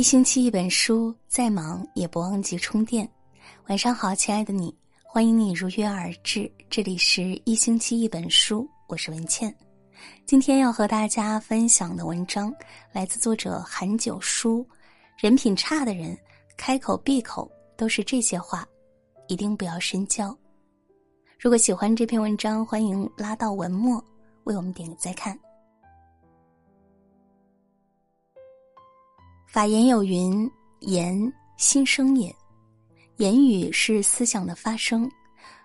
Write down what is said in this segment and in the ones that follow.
一星期一本书，再忙也不忘记充电。晚上好，亲爱的你，欢迎你如约而至。这里是一星期一本书，我是文倩。今天要和大家分享的文章来自作者韩九书。人品差的人，开口闭口都是这些话，一定不要深交。如果喜欢这篇文章，欢迎拉到文末为我们点个再看。法言有云：“言心声也。”言语是思想的发声，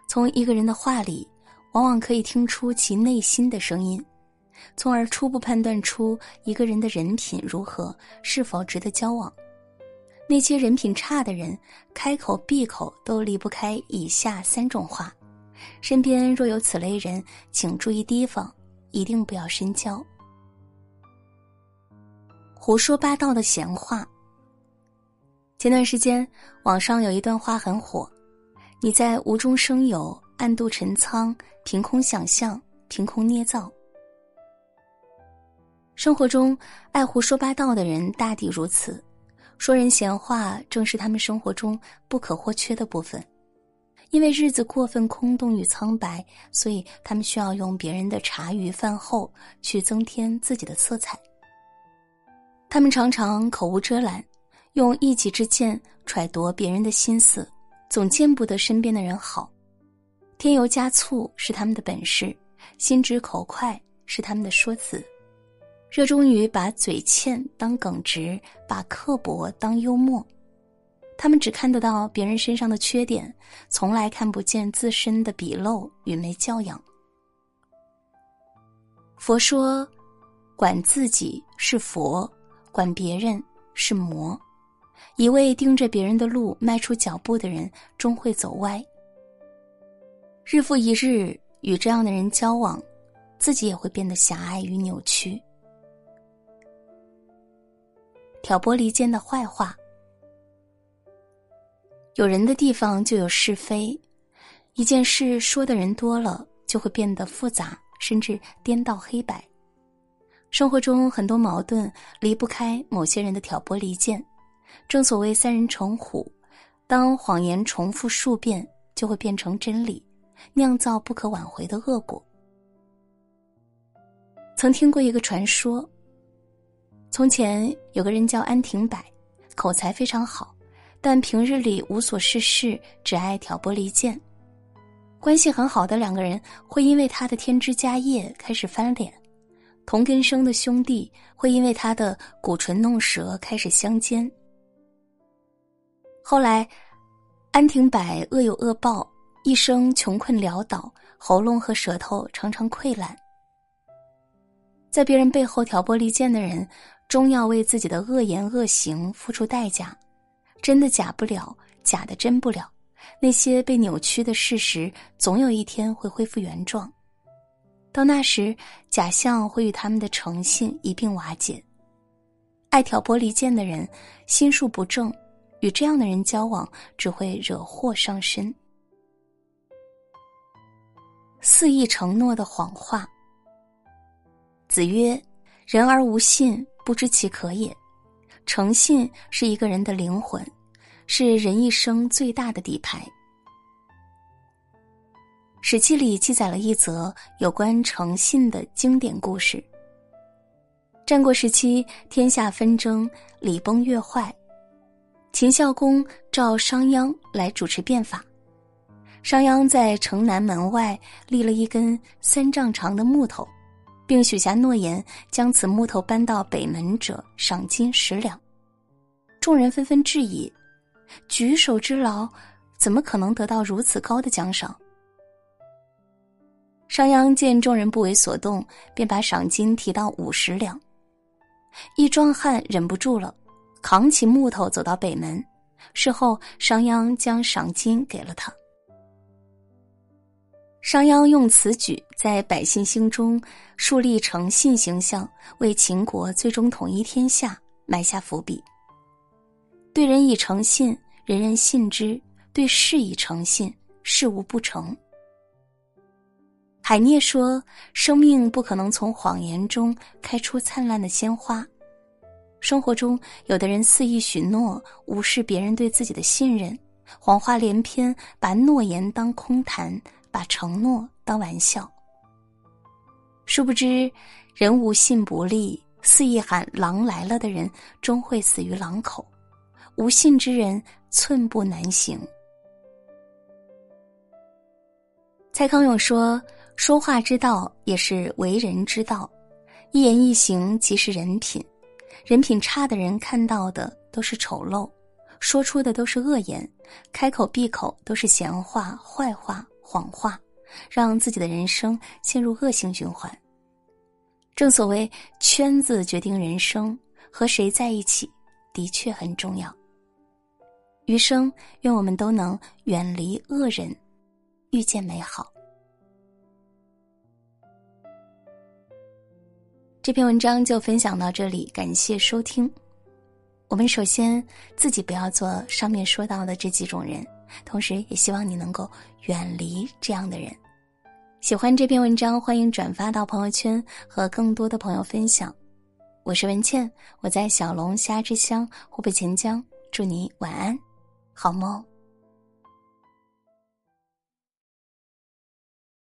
从一个人的话里，往往可以听出其内心的声音，从而初步判断出一个人的人品如何，是否值得交往。那些人品差的人，开口闭口都离不开以下三种话，身边若有此类人，请注意提防，一定不要深交。胡说八道的闲话。前段时间，网上有一段话很火：“你在无中生有、暗度陈仓、凭空想象、凭空捏造。”生活中爱胡说八道的人大抵如此，说人闲话正是他们生活中不可或缺的部分。因为日子过分空洞与苍白，所以他们需要用别人的茶余饭后去增添自己的色彩。他们常常口无遮拦，用一己之见揣度别人的心思，总见不得身边的人好。添油加醋是他们的本事，心直口快是他们的说辞。热衷于把嘴欠当耿直，把刻薄当幽默。他们只看得到别人身上的缺点，从来看不见自身的鄙陋与没教养。佛说：“管自己是佛。”管别人是魔，一味盯着别人的路迈出脚步的人，终会走歪。日复一日与这样的人交往，自己也会变得狭隘与扭曲。挑拨离间的坏话，有人的地方就有是非，一件事说的人多了，就会变得复杂，甚至颠倒黑白。生活中很多矛盾离不开某些人的挑拨离间，正所谓三人成虎，当谎言重复数遍，就会变成真理，酿造不可挽回的恶果。曾听过一个传说：从前有个人叫安廷柏，口才非常好，但平日里无所事事，只爱挑拨离间。关系很好的两个人会因为他的添枝加叶开始翻脸。同根生的兄弟会因为他的鼓唇弄舌开始相奸。后来，安廷柏恶有恶报，一生穷困潦倒，喉咙和舌头常常溃烂。在别人背后挑拨离间的人，终要为自己的恶言恶行付出代价。真的假不了，假的真不了。那些被扭曲的事实，总有一天会恢复原状。到那时，假象会与他们的诚信一并瓦解。爱挑拨离间的人，心术不正，与这样的人交往只会惹祸上身。肆意承诺的谎话。子曰：“人而无信，不知其可也。”诚信是一个人的灵魂，是人一生最大的底牌。史记里记载了一则有关诚信的经典故事。战国时期，天下纷争，礼崩乐坏，秦孝公召商鞅来主持变法。商鞅在城南门外立了一根三丈长的木头，并许下诺言：将此木头搬到北门者，赏金十两。众人纷纷质疑：举手之劳，怎么可能得到如此高的奖赏？商鞅见众人不为所动，便把赏金提到五十两。一壮汉忍不住了，扛起木头走到北门。事后，商鞅将赏金给了他。商鞅用此举在百姓心中树立诚信形象，为秦国最终统一天下埋下伏笔。对人以诚信，人人信之；对事以诚信，事无不成。海涅说：“生命不可能从谎言中开出灿烂的鲜花。”生活中，有的人肆意许诺，无视别人对自己的信任，谎话连篇，把诺言当空谈，把承诺当玩笑。殊不知，人无信不立，肆意喊“狼来了”的人，终会死于狼口；无信之人，寸步难行。蔡康永说：“说话之道，也是为人之道。一言一行，即是人品。人品差的人，看到的都是丑陋，说出的都是恶言，开口闭口都是闲话、坏话、谎话，让自己的人生陷入恶性循环。正所谓，圈子决定人生，和谁在一起，的确很重要。余生，愿我们都能远离恶人。”遇见美好。这篇文章就分享到这里，感谢收听。我们首先自己不要做上面说到的这几种人，同时也希望你能够远离这样的人。喜欢这篇文章，欢迎转发到朋友圈和更多的朋友分享。我是文倩，我在小龙虾之乡湖北潜江，祝你晚安，好梦。